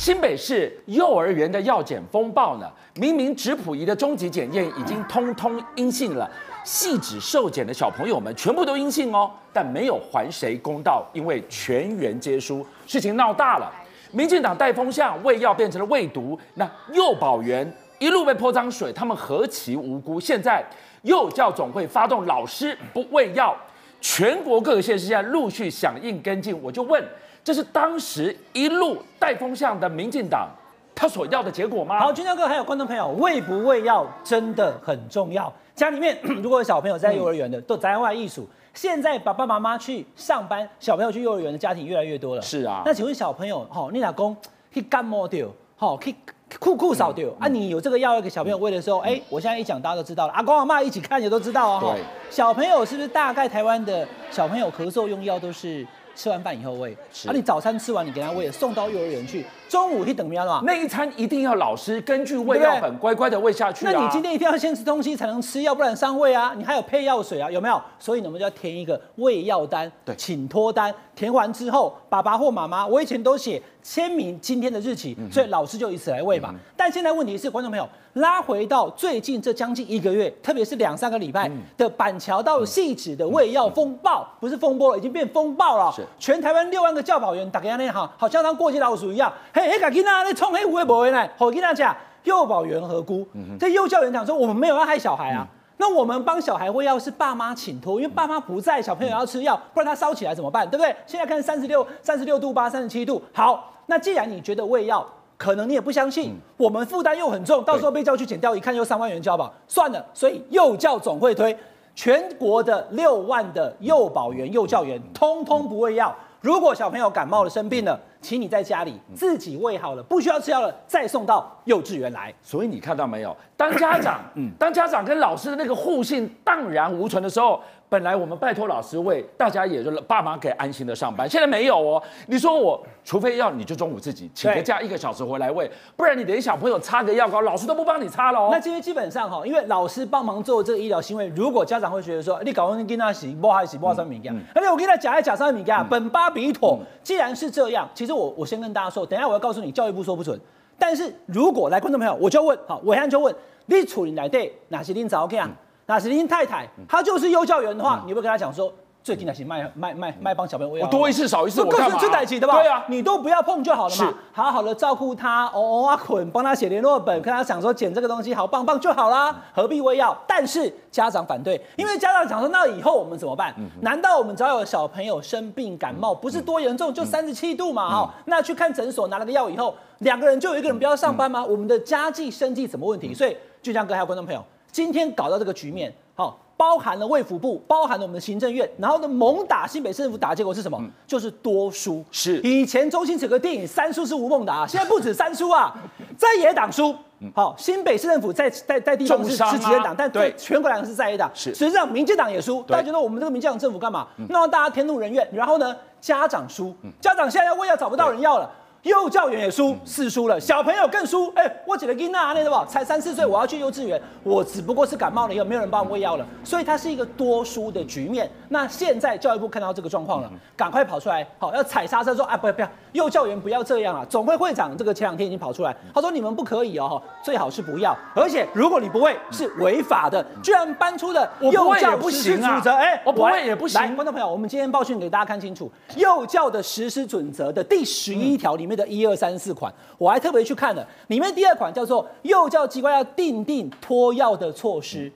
新北市幼儿园的药检风暴呢，明明质谱仪的终极检验已经通通阴性了，细指受检的小朋友们全部都阴性哦，但没有还谁公道，因为全员皆输，事情闹大了。民进党带风向，喂药变成了喂毒，那幼保员一路被泼脏水，他们何其无辜！现在幼教总会发动老师不喂药，全国各个县市现在陆续响应跟进，我就问。这是当时一路带风向的民进党他所要的结果吗？好，军将哥还有观众朋友，喂不喂药真的很重要。家里面 如果有小朋友在幼儿园的，嗯、都在外艺术。现在爸爸妈妈去上班，小朋友去幼儿园的家庭越来越多了。是啊。那请问小朋友，好，你老公去感冒掉，好，去酷酷扫掉啊？你有这个药要给小朋友喂的时候，哎、嗯，我现在一讲，大家都知道了。阿公阿妈一起看也都知道啊。对。小朋友是不是大概台湾的小朋友咳嗽用药都是？吃完饭以后喂，而、啊、你早餐吃完，你给他喂，送到幼儿园去。中午去等喵了，那一餐一定要老师根据喂药本乖乖的喂下去、啊、那你今天一定要先吃东西才能吃，要不然伤胃啊。你还有配药水啊，有没有？所以呢，我们就要填一个喂药单，对，请托单。填完之后，爸爸或妈妈，我以前都写签名今天的日期，所以老师就以此来喂嘛、嗯。但现在问题是，观众朋友拉回到最近这将近一个月，特别是两三个礼拜的板桥到汐止的喂药风暴，不是风波了，已经变风暴了。是全台湾六万个教保员打给他那哈，好像当过街老鼠一样。嘿，嘿，赶紧啊，你冲黑五位保员来，好跟他讲，幼保员何辜？这幼教员讲说，我们没有要害小孩啊。嗯那我们帮小孩喂药是爸妈请托，因为爸妈不在，小朋友要吃药，不然他烧起来怎么办？对不对？现在看三十六、三十六度八、三十七度。好，那既然你觉得喂药可能你也不相信，我们负担又很重，到时候被叫去减掉，一看又三万元交保，算了。所以幼教总会推全国的六万的幼保员、幼教员，通通不会要。如果小朋友感冒了、生病了，请你在家里自己喂好了，不需要吃药了，再送到幼稚园来。所以你看到没有？当家长，嗯，当家长跟老师的那个互信荡然无存的时候。本来我们拜托老师喂，大家也就爸妈可以安心的上班。现在没有哦，你说我除非要你就中午自己请个假一个小时回来喂，不然你连小朋友擦个药膏，老师都不帮你擦了哦。那今天基本上哈，因为老师帮忙做这个医疗行为，如果家长会觉得说，你搞完跟他洗，不还洗不上米干，而且我跟他讲还讲上米干，本巴比妥。既然是这样，其实我我先跟大家说，等一下我要告诉你，教育部说不准。但是如果来观众朋友，我就问，好，我现在就问，你处理来对哪些领导 OK 啊？那是您太太，她就是幼教员的话，嗯、你会跟她讲说，最近那些卖卖卖卖帮小朋友喂药，我多一次少一次，我干嘛？这代志对吧？对啊，你都不要碰就好了嘛。好好的照顾他，哦哦啊捆，帮他写联络本，跟他讲说捡这个东西好棒棒就好啦，何必喂药？但是家长反对，因为家长讲说，那以后我们怎么办？嗯、难道我们只要有小朋友生病感冒，不是多严重，就三十七度嘛？哈、嗯，那去看诊所拿了个药以后，两个人就有一个人不要上班吗？嗯、我们的家计生计什么问题？所以就像刚才观众朋友。今天搞到这个局面，好，包含了卫福部，包含了我们的行政院，然后呢，猛打新北市政府打，结果是什么？嗯、就是多输。是以前周星驰个电影三输是吴孟达，现在不止三输啊，在野党输。好，新北市政府在在在地方是是执政党，但对全国来讲是在野党。是实际上民进党也输，大家觉得我们这个民进党政府干嘛？让大家天怒人怨。然后呢，家长输，家长现在要喂药找不到人要了。幼教员也输，是输了，小朋友更输。哎、欸，我几个囡仔那对吧？才三四岁，我要去幼稚园，我只不过是感冒了以后，没有人帮我喂药了，所以它是一个多输的局面。那现在教育部看到这个状况了，赶快跑出来，好要踩刹车说，啊不要不要，幼教员不要这样啊！总会会长这个前两天已经跑出来，他说你们不可以哦，最好是不要，而且如果你不喂是违法的，居然搬出了幼教不行啊！哎，我不喂也不行。来，观众朋友，我们今天报讯给大家看清楚，幼教的实施准则的第十一条里面。的一二三四款，我还特别去看了，里面第二款叫做幼教机关要订定脱药的措施，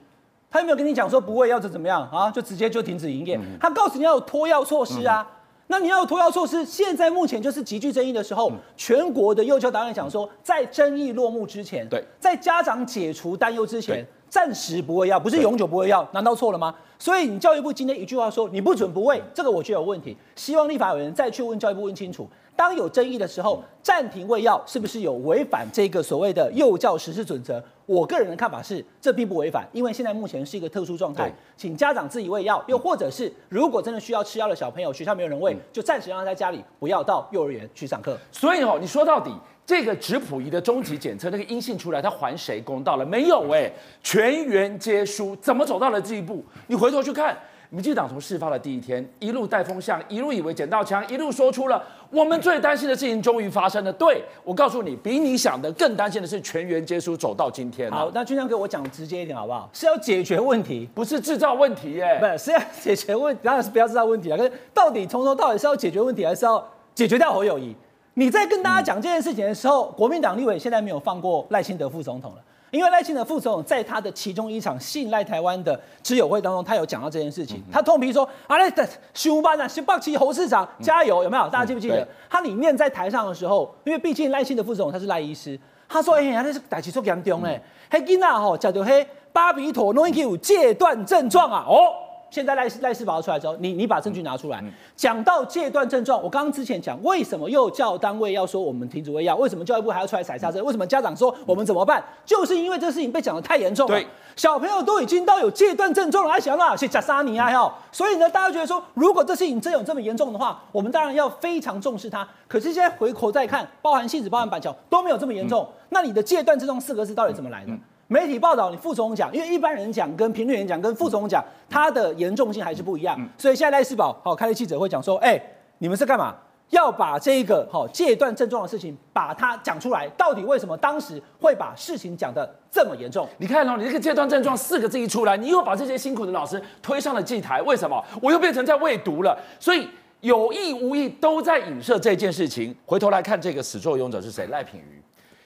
他有没有跟你讲说不喂药就怎么样啊？就直接就停止营业？他告诉你要有脱药措施啊，那你要有脱药措施，现在目前就是极具争议的时候，全国的幼教导演讲说，在争议落幕之前，对，在家长解除担忧之前，暂时不会要，不是永久不会要，难道错了吗？所以你教育部今天一句话说你不准不喂，这个我觉得有问题，希望立法委员再去问教育部问清楚。当有争议的时候，暂停喂药是不是有违反这个所谓的幼教实施准则？我个人的看法是，这并不违反，因为现在目前是一个特殊状态，请家长自己喂药，又或者是如果真的需要吃药的小朋友，学校没有人喂，就暂时让他在家里，不要到幼儿园去上课。所以哦，你说到底，这个质谱仪的终极检测那个阴性出来，他还谁公道了？没有哎，全员皆输，怎么走到了这一步？你回头去看。民进党从事发的第一天，一路带风向，一路以为捡到枪，一路说出了我们最担心的事情终于发生了。对，我告诉你，比你想的更担心的是全员皆输走到今天。好，那俊相哥，我讲直接一点好不好？是要解决问题，不是制造问题耶。不是，是要解决问题，当然是不要制造问题啊。可是到底从头到尾是要解决问题，还是要解决掉侯友谊？你在跟大家讲这件事情的时候，国民党立委现在没有放过赖清德副总统了。因为赖清德副总统在他的其中一场信赖台湾的知友会当中，他有讲到这件事情。他痛批说：“啊，那熊班啊，新北市侯市长加油，有没有？大家记不记得？他里面在台上的时候，因为毕竟赖清德副总统他是赖医师，他说：‘哎呀，那是大气出严重嘞，黑囡仔吼叫做黑巴比妥诺伊有戒断症状啊，哦。’现在赖赖世宝出来之后，你你把证据拿出来，讲、嗯、到戒断症状，我刚刚之前讲，为什么又叫单位要说我们停止喂药？为什么教育部还要出来踩刹车？为什么家长说我们怎么办？就是因为这事情被讲得太严重了，小朋友都已经到有戒断症状了，还想啊去假杀你啊！哈，所以呢，大家觉得说，如果这事情真有这么严重的话，我们当然要非常重视它。可是现在回头再看，包含性质、包含板桥都没有这么严重，嗯、那你的戒断症状四个字到底怎么来的？媒体报道，你副总统讲，因为一般人讲跟评论员讲跟副总统讲，他的严重性还是不一样。嗯、所以现在赖世宝好开了记者会讲说，哎、欸，你们是干嘛？要把这个好戒断症状的事情把它讲出来，到底为什么当时会把事情讲的这么严重？你看哦，你这个戒断症状四个字一出来，你又把这些辛苦的老师推上了祭台，为什么？我又变成在喂毒了。所以有意无意都在影射这件事情。回头来看这个始作俑者是谁？赖品妤。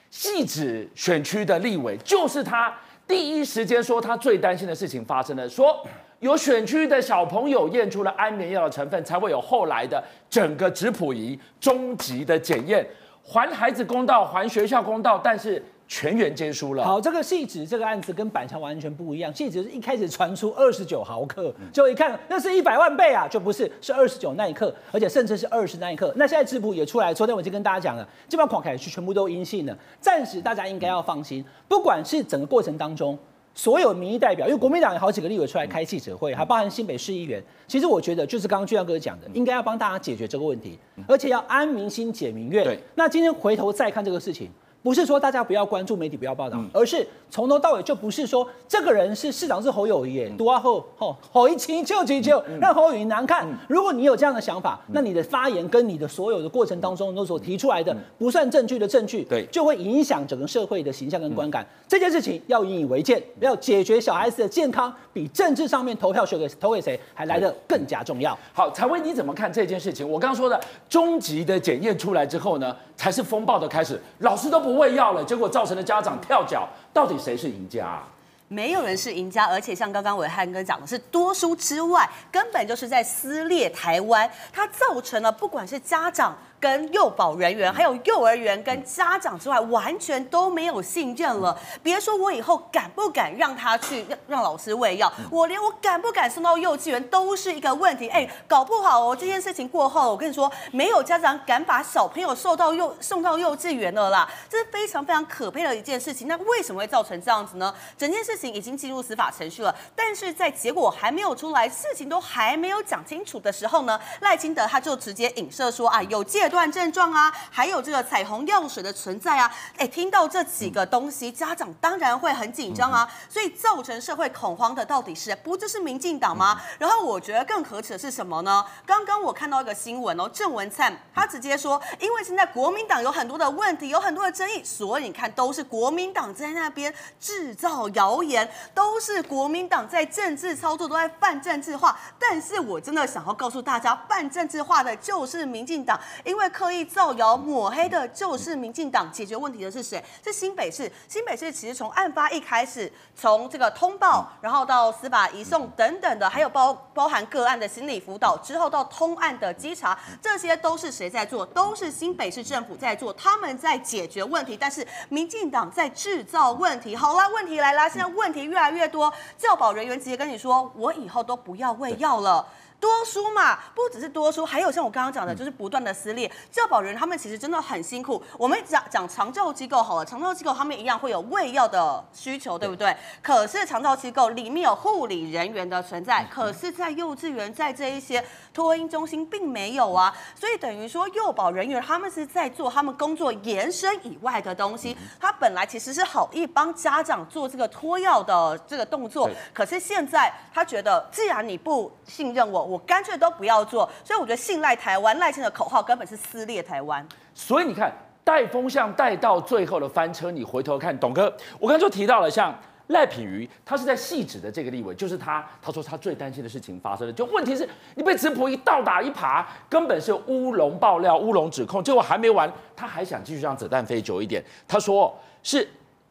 细指选区的立委就是他，第一时间说他最担心的事情发生了，说 有选区的小朋友验出了安眠药的成分，才会有后来的整个质谱仪终极的检验，还孩子公道，还学校公道，但是。全员皆输了。好，这个汐止这个案子跟板桥完全不一样。汐止是一开始传出二十九毫克，就一看那是一百万倍啊，就不是，是二十九那一刻，而且甚至是二十那一刻。那现在质谱也出来，昨天我已经跟大家讲了，基本上狂凯是全部都阴性的，暂时大家应该要放心。不管是整个过程当中，所有民意代表，因为国民党有好几个立委出来开记者会，还包含新北市议员。其实我觉得就是刚刚俊亮哥讲的，应该要帮大家解决这个问题，而且要安民心解民怨。对，那今天回头再看这个事情。不是说大家不要关注媒体不要报道，而是从头到尾就不是说这个人是市长是侯友谊，多啊后吼侯一清就就就让侯友谊难看。如果你有这样的想法，那你的发言跟你的所有的过程当中都所提出来的不算证据的证据，对，就会影响整个社会的形象跟观感。这件事情要引以为戒，要解决小孩子的健康，比政治上面投票选给投给谁还来得更加重要。好，采薇你怎么看这件事情？我刚刚说的终极的检验出来之后呢，才是风暴的开始，老师都不。不喂药了，结果造成了家长跳脚，到底谁是赢家？没有人是赢家，而且像刚刚伟汉哥讲的是多输之外，根本就是在撕裂台湾，它造成了不管是家长。跟幼保人员，还有幼儿园跟家长之外，完全都没有信任了。别说我以后敢不敢让他去让让老师喂药，我连我敢不敢送到幼稚园都是一个问题。哎，搞不好哦，这件事情过后，我跟你说，没有家长敢把小朋友送到幼送到幼稚园了啦。这是非常非常可悲的一件事情。那为什么会造成这样子呢？整件事情已经进入司法程序了，但是在结果还没有出来，事情都还没有讲清楚的时候呢，赖清德他就直接影射说啊，有戒断症状啊，还有这个彩虹药水的存在啊，哎，听到这几个东西，家长当然会很紧张啊，所以造成社会恐慌的到底是不就是民进党吗？然后我觉得更可耻的是什么呢？刚刚我看到一个新闻哦，郑文灿他直接说，因为现在国民党有很多的问题，有很多的争议，所以你看都是国民党在那边制造谣言，都是国民党在政治操作，都在泛政治化。但是我真的想要告诉大家，泛政治化的就是民进党，因为刻意。造谣抹黑的就是民进党，解决问题的是谁？是新北市。新北市其实从案发一开始，从这个通报，然后到司法移送等等的，还有包包含个案的心理辅导，之后到通案的稽查，这些都是谁在做？都是新北市政府在做，他们在解决问题，但是民进党在制造问题。好啦，问题来啦，现在问题越来越多，教保人员直接跟你说，我以后都不要喂药了。多书嘛，不只是多书，还有像我刚刚讲的，就是不断的撕裂。教保人他们其实真的很辛苦。我们讲讲长照机构好了，长照机构他们一样会有喂药的需求，对不对？可是长照机构里面有护理人员的存在，可是，在幼稚园，在这一些托婴中心并没有啊。所以等于说，幼保人员他们是在做他们工作延伸以外的东西。他本来其实是好意帮家长做这个托药的这个动作，可是现在他觉得，既然你不信任我。我干脆都不要做，所以我觉得信赖台湾赖清的口号根本是撕裂台湾。所以你看带风向带到最后的翻车，你回头看董哥，我刚才就提到了像赖品妤，他是在汐止的这个立委，就是他，他说他最担心的事情发生了，就问题是你被直普一倒打一耙，根本是乌龙爆料、乌龙指控，结果还没完，他还想继续让子弹飞久一点。他说是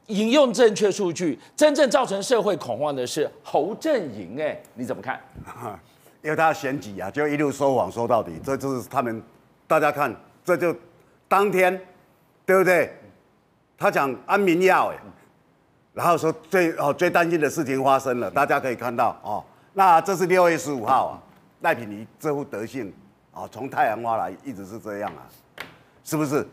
引用正确数据，真正造成社会恐慌的是侯阵营，哎，你怎么看？因为他要选举啊，就一路说谎说到底，这就是他们。大家看，这就当天，对不对？他讲安眠药，哎，然后说最哦最担心的事情发生了，大家可以看到哦。那这是六月十五号啊，赖品妤这副德性啊，从太阳花来一直是这样啊，是不是？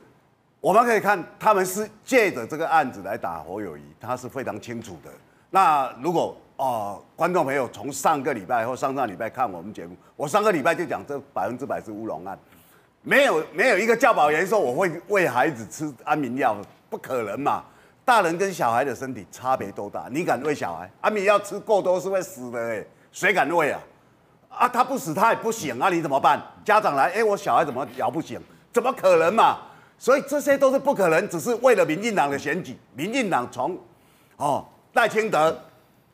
我们可以看，他们是借着这个案子来打侯友宜，他是非常清楚的。那如果哦，观众朋友，从上个礼拜或上上礼拜看我们节目，我上个礼拜就讲这百分之百是乌龙案，没有没有一个教保员说我会喂孩子吃安眠药，不可能嘛！大人跟小孩的身体差别多大？你敢喂小孩？安眠药吃过多是会死的哎，谁敢喂啊？啊，他不死他也不醒啊，你怎么办？家长来，哎，我小孩怎么咬不醒？怎么可能嘛？所以这些都是不可能，只是为了民进党的选举。民进党从哦赖清德。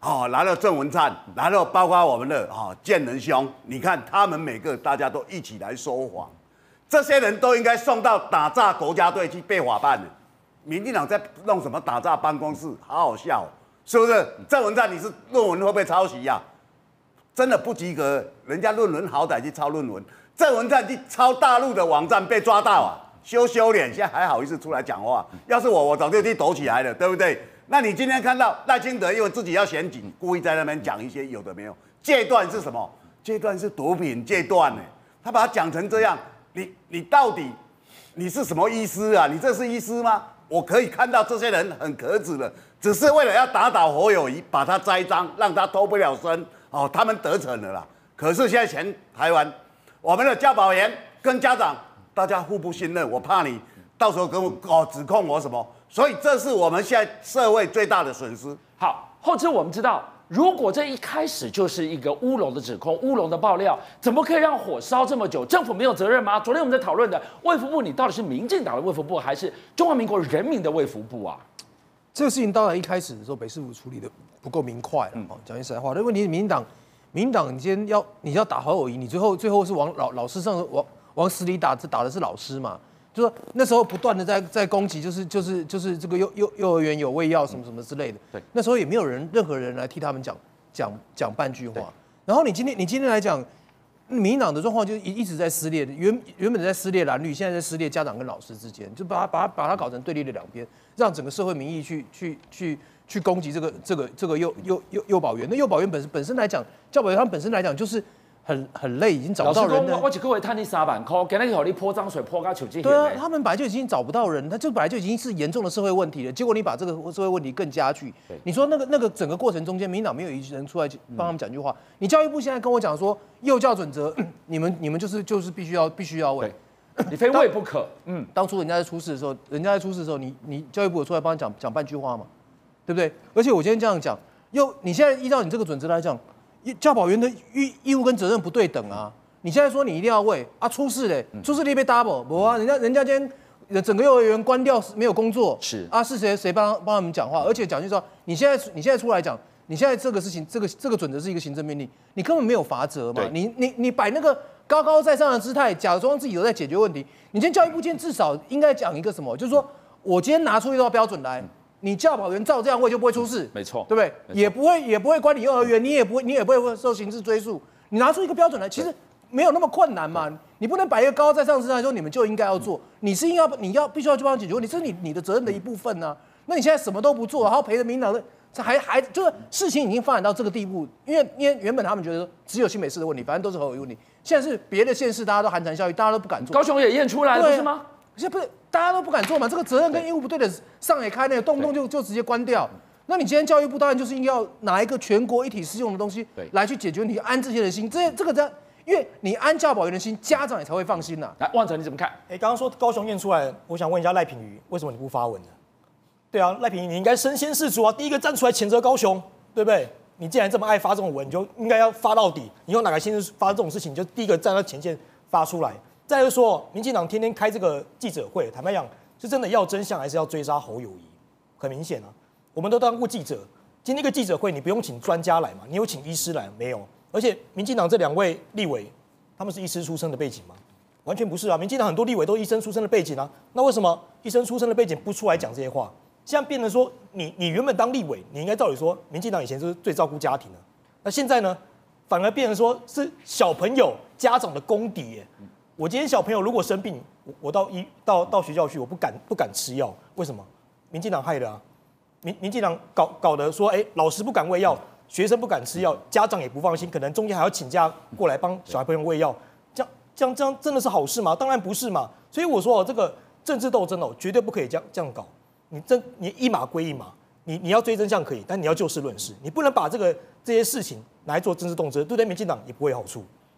哦，来了郑文灿，来了包括我们的哈建仁兄，你看他们每个大家都一起来说谎，这些人都应该送到打诈国家队去被法办的。民进党在弄什么打诈办公室，好好笑，是不是？郑文灿，你是论文会不会抄袭呀？真的不及格，人家论文好歹去抄论文，郑文灿去抄大陆的网站被抓到啊，羞羞脸，现在还好意思出来讲话？要是我，我早就去躲起来了，对不对？那你今天看到赖清德因为自己要选举，故意在那边讲一些有的没有。戒断是什么？戒断是毒品戒断呢？他把它讲成这样，你你到底你是什么医师啊？你这是医师吗？我可以看到这些人很可耻的，只是为了要打倒侯友谊，把他栽赃，让他脱不了身。哦，他们得逞了啦。可是现在全台湾，我们的教保员跟家长大家互不信任，我怕你到时候跟我哦指控我什么。所以这是我们现在社会最大的损失。好，后期我们知道，如果这一开始就是一个乌龙的指控、乌龙的爆料，怎么可以让火烧这么久？政府没有责任吗？昨天我们在讨论的卫福部，你到底是民进党的卫福部，还是中华民国人民的卫福部啊？这个事情当然一开始的时候，北市府处理的不够明快了。哦，讲句实在话，那问题是民进党，民进党你今天要你要打侯友谊，你最后最后是往老老师上往往死里打，这打的是老师嘛？就说那时候不断的在在攻击，就是就是就是这个幼幼幼儿园有喂药什么什么之类的。对，那时候也没有人任何人来替他们讲讲讲半句话。然后你今天你今天来讲，民进党的状况就一一直在撕裂，原原本在撕裂蓝绿，现在在撕裂家长跟老师之间，就把它把它把它搞成对立的两边，让整个社会民意去去去去攻击这个这个这个幼幼幼幼保员。那幼保员本身本身来讲，教保员他们本身来讲就是。很很累，已经找不到人了。我只各位探你三板块，给那个你泼脏水泼个球进。对啊，他们本来就已经找不到人，他就本来就已经是严重的社会问题了。结果你把这个社会问题更加剧。对你说那个那个整个过程中间，民党没有一人出来帮他们讲句话。嗯、你教育部现在跟我讲说，幼教准则，你们你们就是就是必须要必须要喂，你非喂不可。嗯，当初人家在出事的时候，人家在出事的时候，你你教育部有出来帮他讲讲半句话吗？对不对？而且我今天这样讲，又你现在依照你这个准则来讲。教保员的义义务跟责任不对等啊！你现在说你一定要喂啊，出事嘞，出事你被 double 不啊？人家人家今天整个幼儿园关掉没有工作是啊，是谁谁帮帮他们讲话？而且讲句说，你现在你现在出来讲，你现在这个事情，这个这个准则是一个行政命令，你根本没有罚则嘛？你你你摆那个高高在上的姿态，假装自己都在解决问题。你今天教育部今天至少应该讲一个什么？就是说我今天拿出一套标准来。你教保员照这样喂就不会出事，没错，对不对？也不会也不会关你幼儿园，你也不会你也不会受刑事追诉。你拿出一个标准来，其实没有那么困难嘛。你不能摆一个高高在上姿态说你们就应该要做，你是应该你要必须要去帮他解决问题，这是你你的责任的一部分呢、啊。那你现在什么都不做，然后陪着民进党的，这还还就是事情已经发展到这个地步，因为因为原本他们觉得只有新北市的问题，反正都是侯友宜问题，现在是别的县市大家都寒蝉效应，大家都不敢做。高雄也验出来了，不是吗？现在不是大家都不敢做嘛？这个责任跟义务不对的，上也开那个，动不动就就直接关掉。那你今天教育部当然就是应该要拿一个全国一体适用的东西来去解决问题，安这些人心。这这个这，因为你安教保员的心，家长也才会放心呐。来，旺财你怎么看？哎，刚刚说高雄验出来，我想问一下赖品妤，为什么你不发文呢？对啊，赖品妤你应该身先士卒啊，第一个站出来谴责高雄，对不对？你既然这么爱发这种文，你就应该要发到底。你有哪个心思发这种事情，你就第一个站在前线发出来。再就说，民进党天天开这个记者会，坦白讲，是真的要真相，还是要追杀侯友谊？很明显啊，我们都当过记者。今天这个记者会，你不用请专家来嘛？你有请医师来没有？而且民进党这两位立委，他们是医师出身的背景吗？完全不是啊！民进党很多立委都医生出身的背景啊，那为什么医生出身的背景不出来讲这些话？现在变成说，你你原本当立委，你应该照理说，民进党以前是最照顾家庭的，那现在呢，反而变成说是小朋友家长的公敌耶。我今天小朋友如果生病，我我到医到到学校去，我不敢不敢吃药，为什么？民进党害的啊！民民进党搞搞得说，哎，老师不敢喂药，学生不敢吃药，家长也不放心，可能中间还要请假过来帮小孩朋友喂药，这样这样这样真的是好事吗？当然不是嘛。所以我说哦，这个政治斗争哦，绝对不可以这样这样搞。你真你一码归一码，你你要追真相可以，但你要就事论事，你不能把这个这些事情拿来做政治动机，对待民进党也不会有好处。